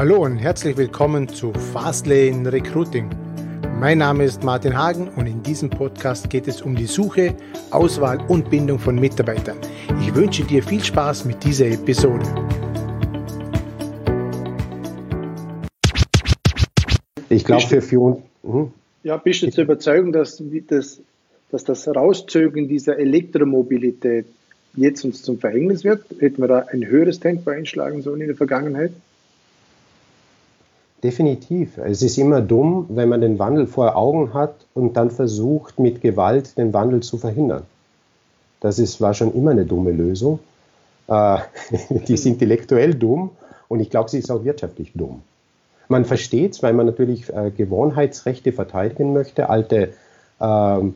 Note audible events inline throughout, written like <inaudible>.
Hallo und herzlich willkommen zu Fastlane Recruiting. Mein Name ist Martin Hagen und in diesem Podcast geht es um die Suche, Auswahl und Bindung von Mitarbeitern. Ich wünsche dir viel Spaß mit dieser Episode. Ich glaube, für Führung. Hm? Ja, bist du zur Überzeugung, dass, dass, dass das Rauszögern dieser Elektromobilität jetzt uns zum Verhängnis wird? Hätten wir da ein höheres Tempo einschlagen sollen in der Vergangenheit? Definitiv. Es ist immer dumm, wenn man den Wandel vor Augen hat und dann versucht, mit Gewalt den Wandel zu verhindern. Das ist, war schon immer eine dumme Lösung. Äh, <laughs> die ist intellektuell dumm und ich glaube, sie ist auch wirtschaftlich dumm. Man versteht es, weil man natürlich äh, Gewohnheitsrechte verteidigen möchte, alte, ähm,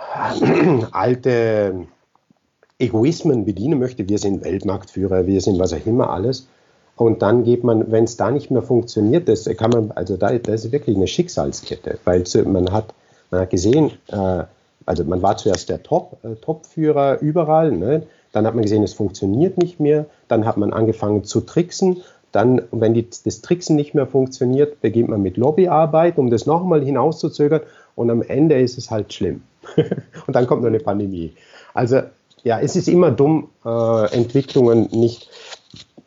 <clears throat> alte Egoismen bedienen möchte. Wir sind Weltmarktführer, wir sind was auch immer alles. Und dann geht man, wenn es da nicht mehr funktioniert, das kann man, also da, das ist wirklich eine Schicksalskette, weil man hat, man hat gesehen, äh, also man war zuerst der Top, äh, Topführer überall, ne? dann hat man gesehen, es funktioniert nicht mehr, dann hat man angefangen zu tricksen, dann, wenn die, das Tricksen nicht mehr funktioniert, beginnt man mit Lobbyarbeit, um das nochmal hinauszuzögern und am Ende ist es halt schlimm. <laughs> und dann kommt noch eine Pandemie. Also ja, es ist immer dumm, äh, Entwicklungen nicht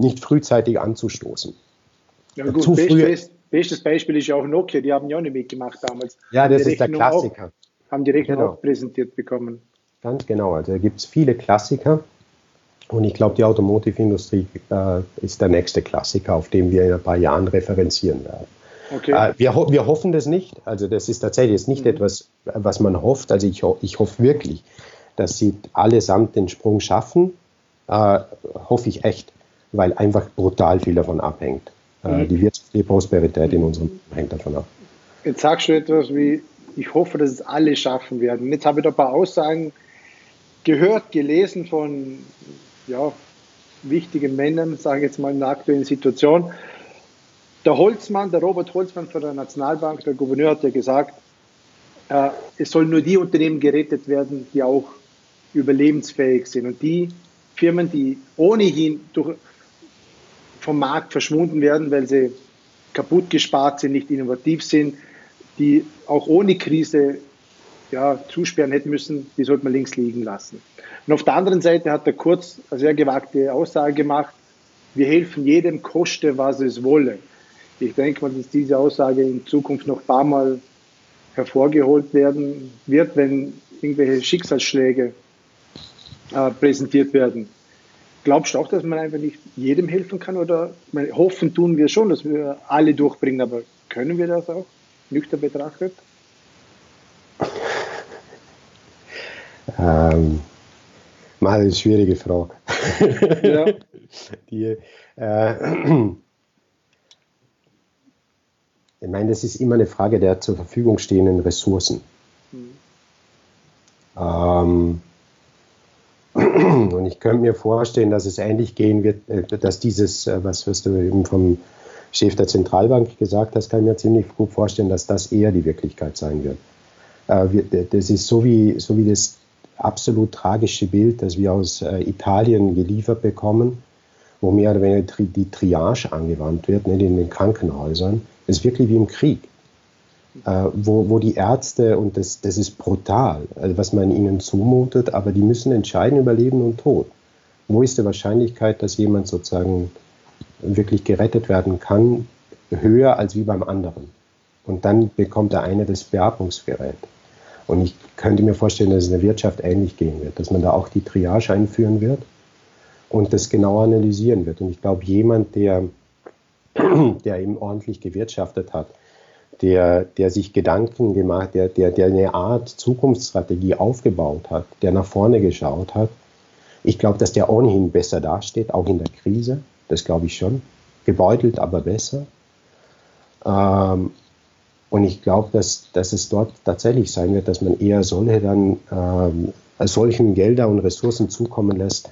nicht frühzeitig anzustoßen. Ja, gut, Zu früh. Best, bestes Beispiel ist ja auch Nokia, die haben ja auch nicht mitgemacht damals. Ja, das ist der Klassiker. Auch, haben die Rechnung genau. auch präsentiert bekommen. Ganz genau, also da gibt es viele Klassiker. Und ich glaube, die Automotive-Industrie äh, ist der nächste Klassiker, auf den wir in ein paar Jahren referenzieren werden. Okay. Äh, wir, ho wir hoffen das nicht. Also das ist tatsächlich jetzt nicht mhm. etwas, was man hofft. Also ich, ho ich hoffe wirklich, dass sie allesamt den Sprung schaffen. Äh, hoffe ich echt weil einfach brutal viel davon abhängt. Äh, mhm. Die wirtschaftliche Prosperität in unserem hängt davon ab. Jetzt sagst du etwas wie, ich hoffe, dass es alle schaffen werden. Jetzt habe ich da ein paar Aussagen gehört, gelesen von ja, wichtigen Männern, sage ich jetzt mal in der aktuellen Situation. Der Holzmann, der Robert Holzmann von der Nationalbank, der Gouverneur hat ja gesagt, äh, es sollen nur die Unternehmen gerettet werden, die auch überlebensfähig sind. Und die Firmen, die ohnehin durch, vom Markt verschwunden werden, weil sie kaputt gespart sind, nicht innovativ sind, die auch ohne Krise ja, zusperren hätten müssen, die sollte man links liegen lassen. Und auf der anderen Seite hat er kurz eine sehr gewagte Aussage gemacht, wir helfen jedem, koste, was es wolle. Ich denke mal, dass diese Aussage in Zukunft noch ein paar Mal hervorgeholt werden wird, wenn irgendwelche Schicksalsschläge äh, präsentiert werden. Glaubst du auch, dass man einfach nicht jedem helfen kann? Oder meine, hoffen tun wir schon, dass wir alle durchbringen, aber können wir das auch, nüchtern betrachtet? Ähm, mal eine schwierige Frage. Ja. <laughs> Die, äh, ich meine, das ist immer eine Frage der zur Verfügung stehenden Ressourcen. Mhm. Ähm, <clears throat> und ich könnte mir vorstellen, dass es ähnlich gehen wird, äh, dass dieses, äh, was, was du eben vom Chef der Zentralbank gesagt hast, kann ich mir ziemlich gut vorstellen, dass das eher die Wirklichkeit sein wird. Äh, das ist so wie, so wie das absolut tragische Bild, das wir aus Italien geliefert bekommen, wo mehr oder weniger die Triage angewandt wird, nicht in den Krankenhäusern. Das ist wirklich wie im Krieg wo, wo die Ärzte, und das, das ist brutal, also was man ihnen zumutet, aber die müssen entscheiden über Leben und Tod. Wo ist die Wahrscheinlichkeit, dass jemand sozusagen wirklich gerettet werden kann, höher als wie beim anderen? Und dann bekommt der eine das Beatmungsgerät. Und ich könnte mir vorstellen, dass es in der Wirtschaft ähnlich gehen wird, dass man da auch die Triage einführen wird und das genau analysieren wird. Und ich glaube, jemand, der, <clears throat> der eben ordentlich gewirtschaftet hat, der, der sich Gedanken gemacht, der, der, der eine Art Zukunftsstrategie aufgebaut hat, der nach vorne geschaut hat. Ich glaube, dass der ohnehin besser dasteht, auch in der Krise. Das glaube ich schon. Gebeutelt, aber besser. Ähm, und ich glaube, dass, dass es dort tatsächlich sein wird, dass man eher solche dann ähm, solchen Gelder und Ressourcen zukommen lässt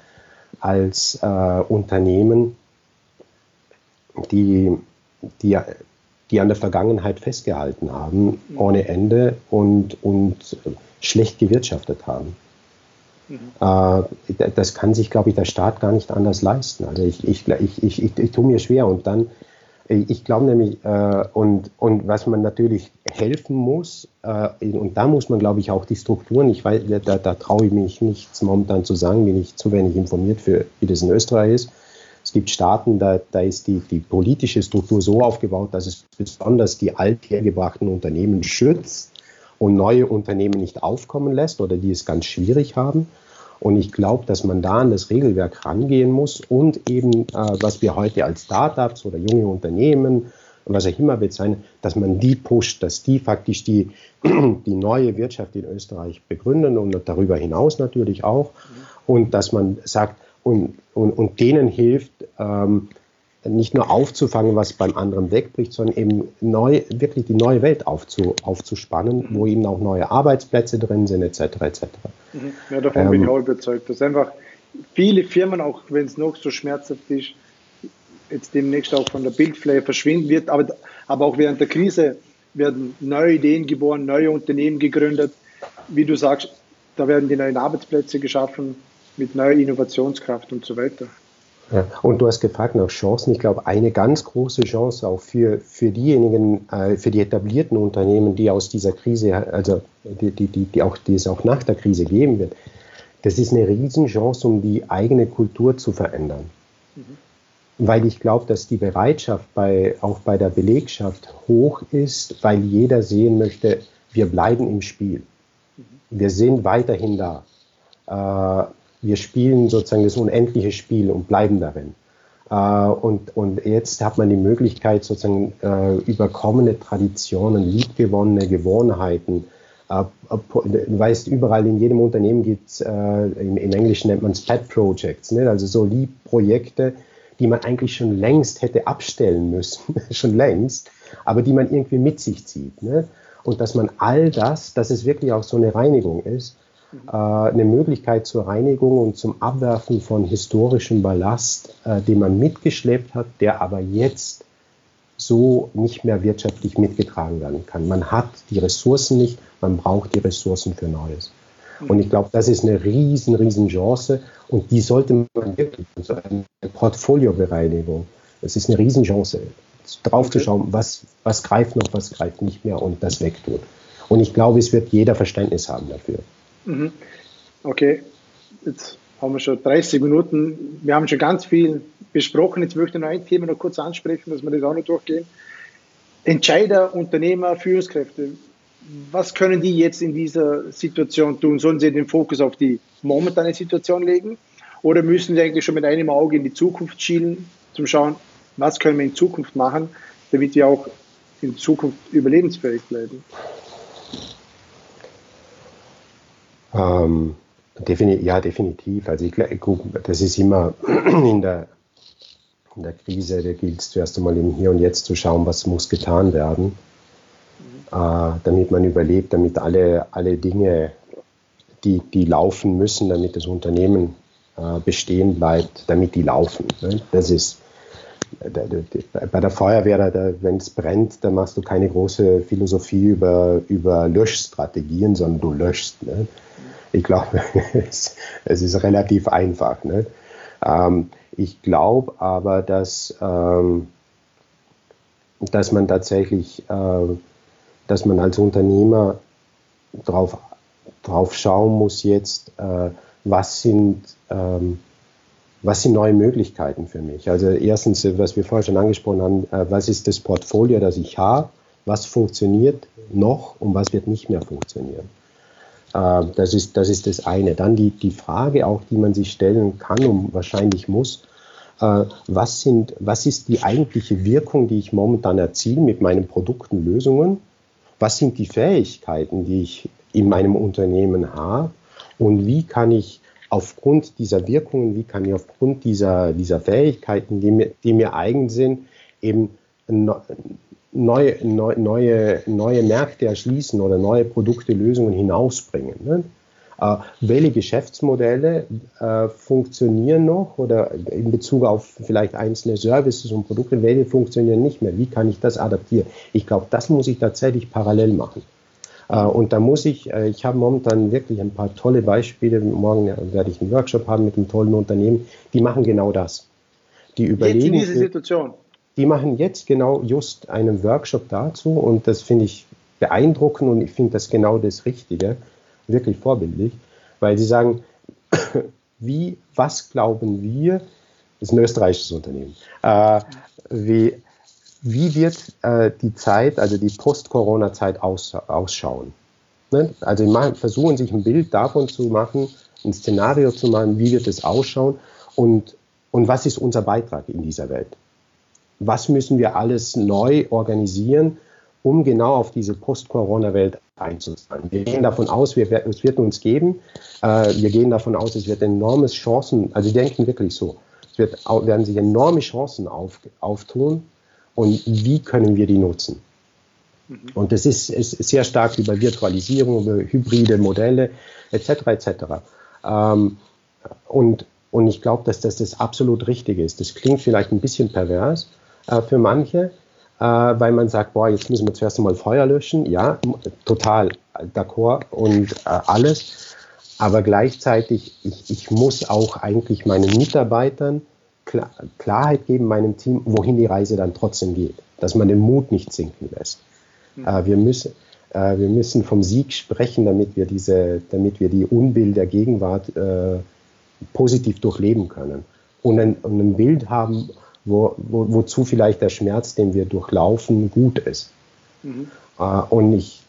als äh, Unternehmen, die, die die an der Vergangenheit festgehalten haben, ohne Ende und, und schlecht gewirtschaftet haben. Mhm. Äh, das kann sich, glaube ich, der Staat gar nicht anders leisten. Also ich, ich, ich, ich, ich, ich tue mir schwer und dann ich glaube nämlich, äh, und, und was man natürlich helfen muss, äh, und da muss man, glaube ich, auch die Strukturen, ich weiß, da, da traue ich mich nichts momentan zu sagen, bin ich zu wenig informiert für, wie das in Österreich ist. Es gibt Staaten, da, da ist die, die politische Struktur so aufgebaut, dass es besonders die althergebrachten Unternehmen schützt und neue Unternehmen nicht aufkommen lässt oder die es ganz schwierig haben. Und ich glaube, dass man da an das Regelwerk rangehen muss und eben, äh, was wir heute als Startups oder junge Unternehmen, was auch immer bezeichnen, dass man die pusht, dass die faktisch die, <clears throat> die neue Wirtschaft in Österreich begründen und darüber hinaus natürlich auch. Und dass man sagt, und, und, und denen hilft, ähm, nicht nur aufzufangen, was beim anderen wegbricht, sondern eben neu, wirklich die neue Welt aufzu, aufzuspannen, mhm. wo eben auch neue Arbeitsplätze drin sind, etc. etc. Mhm. Ja, davon ähm, bin ich auch überzeugt, dass einfach viele Firmen, auch wenn es noch so schmerzhaft ist, jetzt demnächst auch von der Bildfläche verschwinden wird, aber, aber auch während der Krise werden neue Ideen geboren, neue Unternehmen gegründet. Wie du sagst, da werden die neuen Arbeitsplätze geschaffen mit neuer Innovationskraft und so weiter. Ja, und du hast gefragt nach Chancen. Ich glaube, eine ganz große Chance auch für, für diejenigen, äh, für die etablierten Unternehmen, die aus dieser Krise, also die, die, die, die, auch, die es auch nach der Krise geben wird, das ist eine Riesenchance, um die eigene Kultur zu verändern. Mhm. Weil ich glaube, dass die Bereitschaft bei, auch bei der Belegschaft hoch ist, weil jeder sehen möchte, wir bleiben im Spiel. Mhm. Wir sind weiterhin da. Äh, wir spielen sozusagen das unendliche Spiel und bleiben darin. Äh, und, und jetzt hat man die Möglichkeit, sozusagen äh, über kommende Traditionen, liebgewonnene Gewohnheiten, äh, du weißt, überall in jedem Unternehmen gibt es, im, im, Englischen nennt man es Pet Projects, ne? also so Liebprojekte, die man eigentlich schon längst hätte abstellen müssen, <laughs> schon längst, aber die man irgendwie mit sich zieht. Ne? Und dass man all das, dass es wirklich auch so eine Reinigung ist, äh, eine Möglichkeit zur Reinigung und zum Abwerfen von historischem Ballast, äh, den man mitgeschleppt hat, der aber jetzt so nicht mehr wirtschaftlich mitgetragen werden kann. Man hat die Ressourcen nicht, man braucht die Ressourcen für Neues. Und ich glaube, das ist eine riesen, riesen Chance und die sollte man wirklich, so eine Portfoliobereinigung, das ist eine riesen Chance, drauf zu schauen, was, was greift noch, was greift nicht mehr und das wegtut. Und ich glaube, es wird jeder Verständnis haben dafür. Mhm. Okay, jetzt haben wir schon 30 Minuten. Wir haben schon ganz viel besprochen. Jetzt möchte ich noch ein Thema noch kurz ansprechen, dass wir das auch noch durchgehen. Entscheider, Unternehmer, Führungskräfte, was können die jetzt in dieser Situation tun? Sollen sie den Fokus auf die momentane Situation legen? Oder müssen sie eigentlich schon mit einem Auge in die Zukunft schielen, zum Schauen, was können wir in Zukunft machen, damit wir auch in Zukunft überlebensfähig bleiben? Ähm, defini ja, definitiv. Also ich, das ist immer <clears throat> in der, in der Krise, da gilt es zuerst einmal im Hier und Jetzt zu schauen, was muss getan werden, äh, damit man überlebt, damit alle, alle Dinge, die, die laufen müssen, damit das Unternehmen äh, bestehen bleibt, damit die laufen. Ne? Das ist bei der Feuerwehr, wenn es brennt, da machst du keine große Philosophie über, über Löschstrategien, sondern du löschst. Ne? Ich glaube, <laughs> es, es, ist relativ einfach. Ne? Ähm, ich glaube aber, dass, ähm, dass man tatsächlich, äh, dass man als Unternehmer drauf, drauf schauen muss jetzt, äh, was sind, ähm, was sind neue Möglichkeiten für mich? Also erstens, was wir vorher schon angesprochen haben, äh, was ist das Portfolio, das ich habe? Was funktioniert noch und was wird nicht mehr funktionieren? Äh, das, ist, das ist das eine. Dann die, die Frage auch, die man sich stellen kann und wahrscheinlich muss, äh, was, sind, was ist die eigentliche Wirkung, die ich momentan erziele mit meinen Produkten, Lösungen? Was sind die Fähigkeiten, die ich in meinem Unternehmen habe? Und wie kann ich aufgrund dieser Wirkungen, wie kann ich aufgrund dieser, dieser Fähigkeiten, die mir, die mir eigen sind, eben neue, neue, neue Märkte erschließen oder neue Produkte, Lösungen hinausbringen. Ne? Äh, welche Geschäftsmodelle äh, funktionieren noch oder in Bezug auf vielleicht einzelne Services und Produkte, welche funktionieren nicht mehr? Wie kann ich das adaptieren? Ich glaube, das muss ich tatsächlich parallel machen. Äh, und da muss ich, äh, ich habe momentan wirklich ein paar tolle Beispiele. Morgen werde ich einen Workshop haben mit einem tollen Unternehmen. Die machen genau das. Die überlegen. Jetzt in diese Situation. Die machen jetzt genau just einen Workshop dazu und das finde ich beeindruckend und ich finde das genau das Richtige, wirklich vorbildlich, weil sie sagen, <coughs> wie, was glauben wir, das ist ein österreichisches Unternehmen, äh, wie, wie wird äh, die Zeit, also die Post-Corona-Zeit aus, ausschauen? Ne? Also machen, versuchen sich ein Bild davon zu machen, ein Szenario zu machen, wie wird es ausschauen und, und was ist unser Beitrag in dieser Welt? Was müssen wir alles neu organisieren, um genau auf diese Post-Corona-Welt einzuzahlen? Wir gehen davon aus, wir, es wird uns geben. Äh, wir gehen davon aus, es wird enormes Chancen, also die denken wirklich so, es wird, werden sich enorme Chancen auf, auftun, und wie können wir die nutzen. Mhm. Und das ist, ist, sehr stark über Virtualisierung, über hybride Modelle etc. etc. Ähm, und, und ich glaube, dass das das absolut Richtige ist. Das klingt vielleicht ein bisschen pervers äh, für manche, äh, weil man sagt, boah, jetzt müssen wir zuerst einmal Feuer löschen. Ja, total d'accord und äh, alles. Aber gleichzeitig, ich, ich muss auch eigentlich meinen Mitarbeitern Klarheit geben meinem Team, wohin die Reise dann trotzdem geht, dass man den Mut nicht sinken lässt. Mhm. Wir, müssen, äh, wir müssen vom Sieg sprechen, damit wir, diese, damit wir die Unbill der Gegenwart äh, positiv durchleben können und ein, und ein Bild haben, wo, wo, wozu vielleicht der Schmerz, den wir durchlaufen, gut ist. Mhm. Äh, und ich,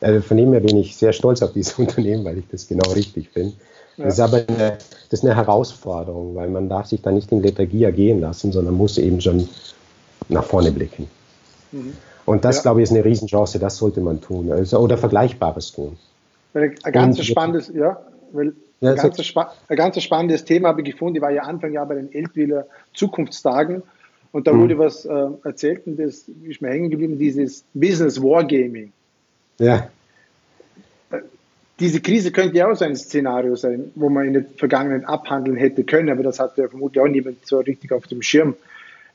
also von dem her bin ich sehr stolz auf dieses <laughs> Unternehmen, weil ich das genau richtig finde. Ja. Das ist aber eine, das ist eine Herausforderung, weil man darf sich da nicht in Lethargie ergehen lassen, sondern muss eben schon nach vorne blicken. Mhm. Und das, ja. glaube ich, ist eine Riesenchance, das sollte man tun. Also, oder Vergleichbares tun. Ein ganz spannendes, ja, weil ja, ein, ganz spa ganz spannendes Thema habe ich gefunden. Ich war ja Anfang Jahr bei den Eltwiler Zukunftstagen und da mhm. wurde was äh, erzählt und das ist mir hängen geblieben, dieses Business Wargaming. Ja diese Krise könnte ja auch so ein Szenario sein, wo man in der Vergangenheit abhandeln hätte können, aber das hat ja vermutlich auch niemand so richtig auf dem Schirm.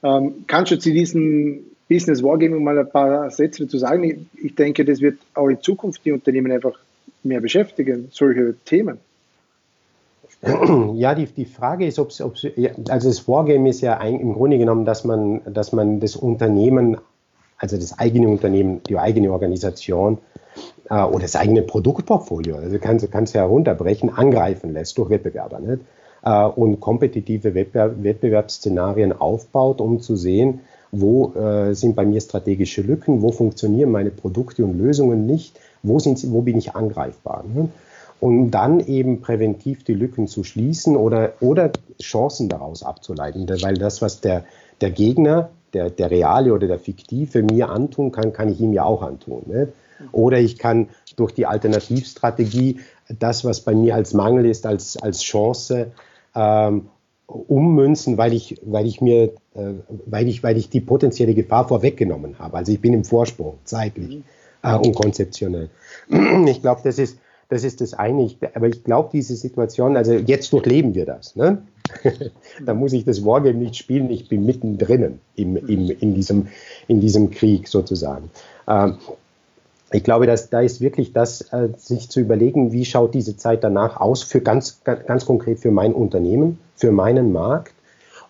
Ähm, kannst du zu diesem Business Wargaming mal ein paar Sätze dazu sagen? Ich, ich denke, das wird auch in Zukunft die Unternehmen einfach mehr beschäftigen, solche Themen. <clears throat> Ja, die, die Frage ist, ob es, also das Wargame ist ja ein, im Grunde genommen, dass man, dass man das Unternehmen, also das eigene Unternehmen, die eigene Organisation äh, oder das eigene Produktportfolio, also kannst du ja herunterbrechen, angreifen lässt durch Wettbewerber nicht? Äh, und kompetitive Wettbewerb, Wettbewerbsszenarien aufbaut, um zu sehen, wo äh, sind bei mir strategische Lücken, wo funktionieren meine Produkte und Lösungen nicht, wo, sind sie, wo bin ich angreifbar. Ne? Und dann eben präventiv die Lücken zu schließen oder, oder Chancen daraus abzuleiten, weil das, was der, der Gegner, der, der reale oder der fiktive mir antun kann, kann ich ihm ja auch antun. Ne? Oder ich kann durch die Alternativstrategie das, was bei mir als Mangel ist, als, als Chance ähm, ummünzen, weil ich, weil ich mir, äh, weil ich, weil ich die potenzielle Gefahr vorweggenommen habe. Also ich bin im Vorsprung, zeitlich äh, und konzeptionell. <clears throat> Ich glaube, das ist, das ist das eine. Aber ich glaube, diese Situation, also jetzt durchleben wir das. Ne? <laughs> da muss ich das Wargame nicht spielen, ich bin mittendrin im, im, in, diesem, in diesem Krieg sozusagen. Ähm, ich glaube, dass da ist wirklich das, äh, sich zu überlegen, wie schaut diese Zeit danach aus, für ganz, ganz konkret für mein Unternehmen, für meinen Markt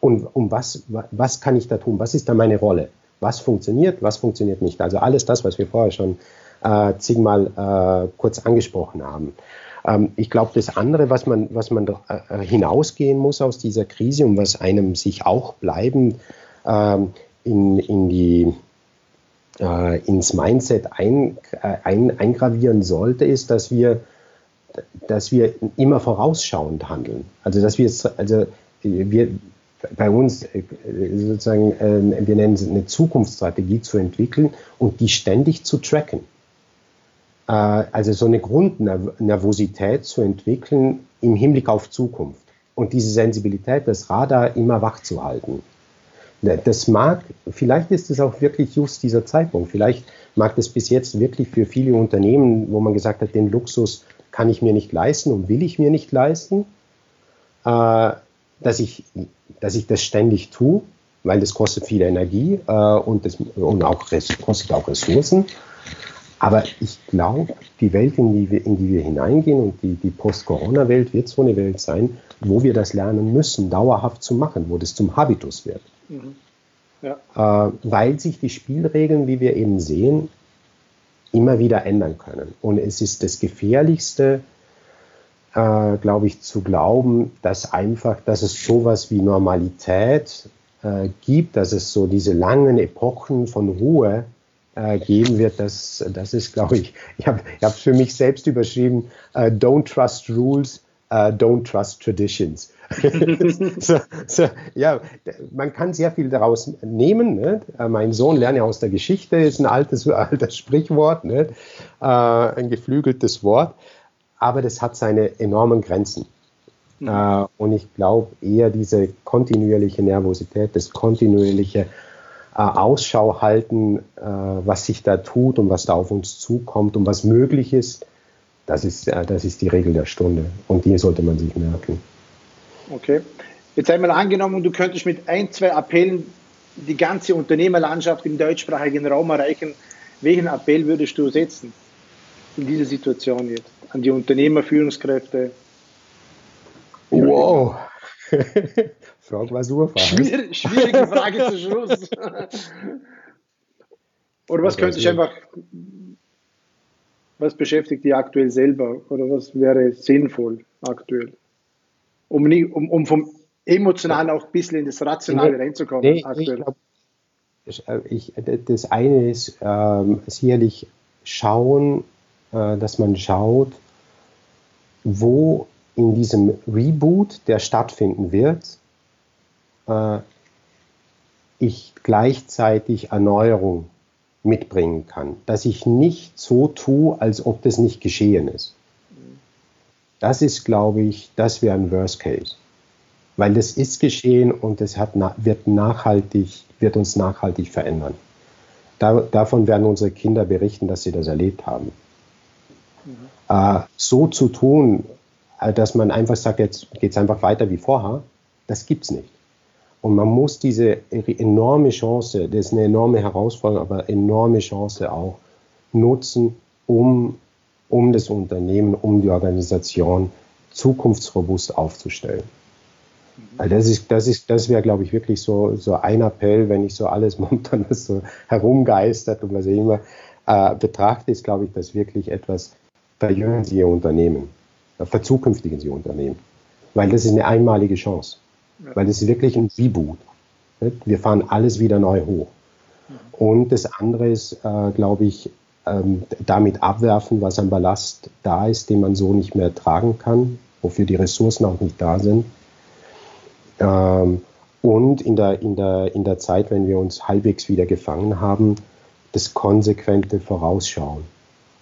und um was, was kann ich da tun, was ist da meine Rolle, was funktioniert, was funktioniert nicht. Also alles das, was wir vorher schon äh, zigmal äh, kurz angesprochen haben. Ähm, ich glaube, das andere, was man, was man äh, hinausgehen muss aus dieser Krise und was einem sich auch bleibend ähm, in, in die äh, ins Mindset ein, äh, ein, eingravieren sollte, ist, dass wir, dass wir immer vorausschauend handeln. Also dass wir also wir bei uns äh, sozusagen, äh, wir nennen es eine Zukunftsstrategie zu entwickeln und die ständig zu tracken. Äh, also so eine Grundnervosität zu entwickeln im Hinblick auf Zukunft und diese Sensibilität, das Radar immer wach zu halten. Das mag, vielleicht ist es auch wirklich just dieser Zeitpunkt. Vielleicht mag das bis jetzt wirklich für viele Unternehmen, wo man gesagt hat, den Luxus kann ich mir nicht leisten und will ich mir nicht leisten, äh, dass, ich, dass ich das ständig tue, weil das kostet viel Energie äh, und, das, und auch kostet auch Ressourcen. Aber ich glaube, die Welt, in die, wir, in die wir hineingehen und die, die Post-Corona-Welt wird so eine Welt sein, wo wir das lernen müssen, dauerhaft zu machen, wo das zum Habitus wird. Mhm. Ja. Äh, weil sich die Spielregeln, wie wir eben sehen, immer wieder ändern können. Und es ist das Gefährlichste, äh, glaube ich, zu glauben, dass einfach, dass es sowas wie Normalität äh, gibt, dass es so diese langen Epochen von Ruhe äh, geben wird, das, das ist, glaube ich, <laughs> ich habe es für mich selbst überschrieben, uh, don't trust rules, uh, don't trust traditions. <laughs> so, so, ja, man kann sehr viel daraus nehmen. Ne? Mein Sohn lerne aus der Geschichte, ist ein altes, <laughs> altes Sprichwort, ne? äh, ein geflügeltes Wort, aber das hat seine enormen Grenzen. Mhm. Äh, und ich glaube eher diese kontinuierliche Nervosität, das kontinuierliche Ausschau halten, äh, was sich da tut und was da auf uns zukommt und was möglich ist, das ist, äh, das ist die Regel der Stunde. Und die sollte man sich merken. Okay. Jetzt einmal angenommen, du könntest mit ein, zwei Appellen die ganze Unternehmerlandschaft im deutschsprachigen Raum erreichen. Welchen Appell würdest du setzen in dieser Situation jetzt? An die Unternehmer, Führungskräfte? Wow. <laughs> Frage war super. Schwierig, schwierige Frage zum Schluss. <laughs> Oder was könnte ich einfach, was beschäftigt die aktuell selber? Oder was wäre sinnvoll aktuell? Um, nie, um, um vom Emotionalen auch ein bisschen in das Rationale reinzukommen. Nee, aktuell. Ich glaub, ich, das eine ist ähm, sicherlich schauen, äh, dass man schaut, wo in diesem Reboot, der stattfinden wird, äh, ich gleichzeitig Erneuerung mitbringen kann. Dass ich nicht so tue, als ob das nicht geschehen ist. Das ist, glaube ich, das wäre ein Worst Case. Weil das ist geschehen und es hat, wird, nachhaltig, wird uns nachhaltig verändern. Da, davon werden unsere Kinder berichten, dass sie das erlebt haben. Mhm. Äh, so zu tun, dass man einfach sagt, jetzt geht es einfach weiter wie vorher, das gibt es nicht. Und man muss diese enorme Chance, das ist eine enorme Herausforderung, aber enorme Chance auch nutzen, um, um das Unternehmen, um die Organisation zukunftsrobust aufzustellen. Weil das ist, das ist, das wäre, glaube ich, wirklich so, so ein Appell, wenn ich so alles <laughs> momentan so herumgeistert und was ich immer äh, betrachte, ist, glaube ich, das wirklich etwas verjüngen Sie Ihr Unternehmen, verzukünftigen Sie Ihr Unternehmen. Weil das ist eine einmalige Chance. Weil das ist wirklich ein Reboot. Wir fahren alles wieder neu hoch. Und das andere ist, äh, glaube ich, ähm, damit abwerfen, was an Ballast da ist, den man so nicht mehr tragen kann, wofür die Ressourcen auch nicht da sind. Ähm, und in der, in, der, in der Zeit, wenn wir uns halbwegs wieder gefangen haben, das konsequente Vorausschauen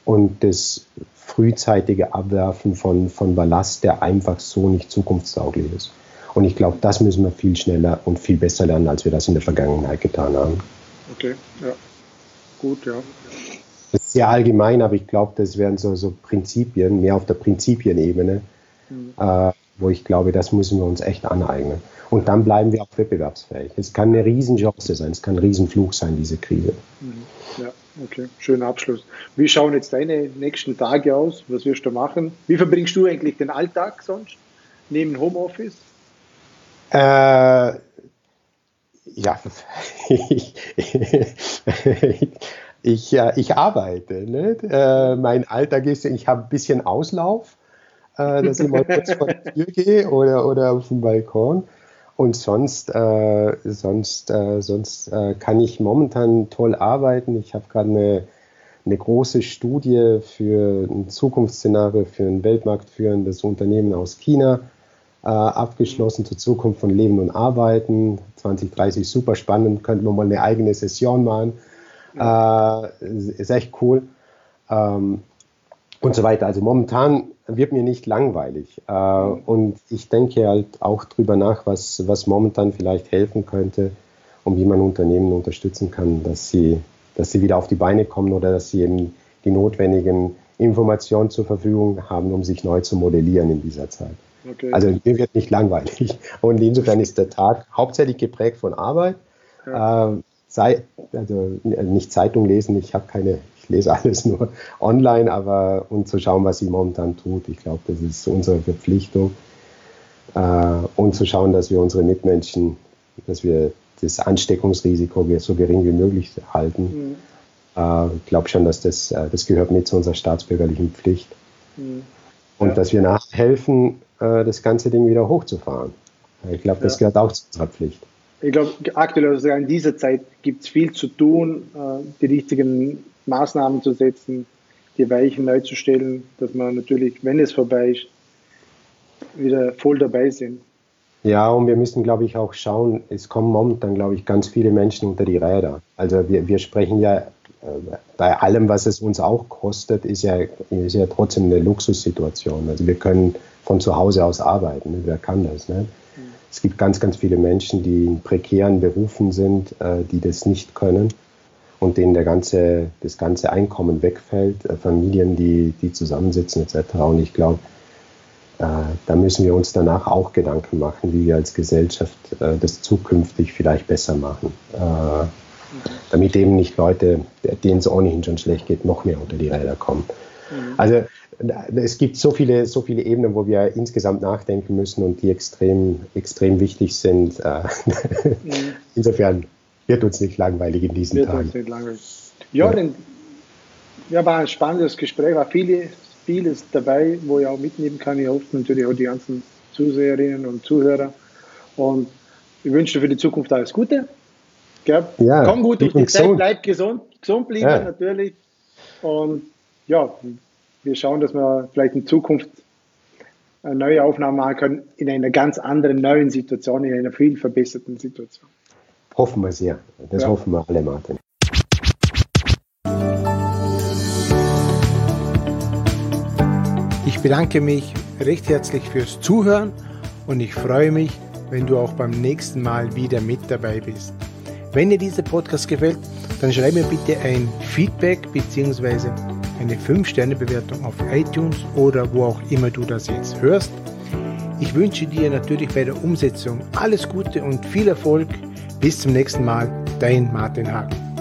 und das frühzeitige Abwerfen von, von Ballast, der einfach so nicht zukunftstauglich ist. Und ich glaube, das müssen wir viel schneller und viel besser lernen, als wir das in der Vergangenheit getan haben. Okay, ja. Gut, ja. Das ist sehr allgemein, aber ich glaube, das wären so, so Prinzipien, mehr auf der Prinzipienebene, mhm. äh, wo ich glaube, das müssen wir uns echt aneignen. Und dann bleiben wir auch wettbewerbsfähig. Es kann eine Riesenchance sein, es kann ein Riesenfluch sein, diese Krise. Mhm. Ja, okay, schöner Abschluss. Wie schauen jetzt deine nächsten Tage aus? Was wirst du machen? Wie verbringst du eigentlich den Alltag sonst? Neben Homeoffice? Äh, ja, <laughs> ich, ich, ich arbeite. Ne? Äh, mein Alltag ist, ich habe ein bisschen Auslauf, äh, dass ich mal kurz vor die Tür gehe oder, oder auf den Balkon. Und sonst, äh, sonst, äh, sonst äh, kann ich momentan toll arbeiten. Ich habe gerade eine, eine große Studie für ein Zukunftsszenario für ein weltmarktführendes Unternehmen aus China äh, abgeschlossen zur Zukunft von Leben und Arbeiten. 2030 super spannend, könnten wir mal eine eigene Session machen. Ja. Äh, ist echt cool. Ähm, und so weiter. Also momentan wird mir nicht langweilig. Äh, und ich denke halt auch drüber nach, was, was momentan vielleicht helfen könnte und wie man Unternehmen unterstützen kann, dass sie, dass sie wieder auf die Beine kommen oder dass sie eben die notwendigen Informationen zur Verfügung haben, um sich neu zu modellieren in dieser Zeit. Okay. Also mir wird nicht langweilig. <laughs> Und insofern ist der Tag hauptsächlich geprägt von Arbeit. Ja. Ähm, sei, also nicht Zeitung lesen, ich habe keine, ich lese alles nur online, aber um zu schauen, was sie momentan tut. Ich glaube, das ist unsere Verpflichtung. Äh, und zu schauen, dass wir unsere Mitmenschen, dass wir das Ansteckungsrisiko so gering wie möglich halten. Mhm. Äh, ich glaube schon, dass das, äh, das gehört mit zu unserer staatsbürgerlichen Pflicht. Mhm. Und ja. dass wir nachhelfen, äh, das ganze Ding wieder hochzufahren. Ich glaube, das ja. gehört auch zu unserer Pflicht. Ich glaube, aktuell, also in dieser Zeit gibt es viel zu tun, äh, die richtigen Maßnahmen zu setzen, die Weichen neu zu stellen, dass man natürlich, wenn es vorbei ist, wieder voll dabei sind. Ja, und wir müssen, glaube ich, auch schauen, es kommen momentan, glaube ich, ganz viele Menschen unter die Räder. Also wir, wir sprechen ja, äh, bei allem, was es uns auch kostet, ist ja, ist ja trotzdem eine Luxussituation. Also wir können von zu Hause aus arbeiten. Ne? Wer kann das? Ne? Es gibt ganz, ganz viele Menschen, die in prekären Berufen sind, äh, die das nicht können und denen der ganze, das ganze Einkommen wegfällt, äh, Familien, die, die zusammensitzen etc. Und ich glaube, äh, da müssen wir uns danach auch Gedanken machen, wie wir als Gesellschaft äh, das zukünftig vielleicht besser machen. Äh, damit eben nicht Leute, denen es ohnehin schon schlecht geht, noch mehr unter die Räder kommen. Mhm. Also es gibt so viele, so viele Ebenen, wo wir insgesamt nachdenken müssen und die extrem, extrem wichtig sind. Mhm. <laughs> Insofern wird uns nicht langweilig in diesen wird Tagen. Uns nicht langweilig. Ja, ja. Denn, ja, war ein spannendes Gespräch, war viele, vieles dabei, wo ich auch mitnehmen kann. Ich hoffe natürlich auch die ganzen Zuseherinnen und Zuhörer. Und ich wünsche dir für die Zukunft alles Gute. Gell? Ja, Komm gut durch die Zeit, bleib gesund, gesund bleiben ja. natürlich. Und ja, wir schauen, dass wir vielleicht in Zukunft eine neue Aufnahme machen können in einer ganz anderen neuen Situation, in einer viel verbesserten Situation. Hoffen wir sehr. Das ja. hoffen wir alle, Martin. Ich bedanke mich recht herzlich fürs Zuhören und ich freue mich, wenn du auch beim nächsten Mal wieder mit dabei bist. Wenn dir dieser Podcast gefällt, dann schreib mir bitte ein Feedback bzw. eine 5-Sterne-Bewertung auf iTunes oder wo auch immer du das jetzt hörst. Ich wünsche dir natürlich bei der Umsetzung alles Gute und viel Erfolg. Bis zum nächsten Mal, dein Martin Hagen.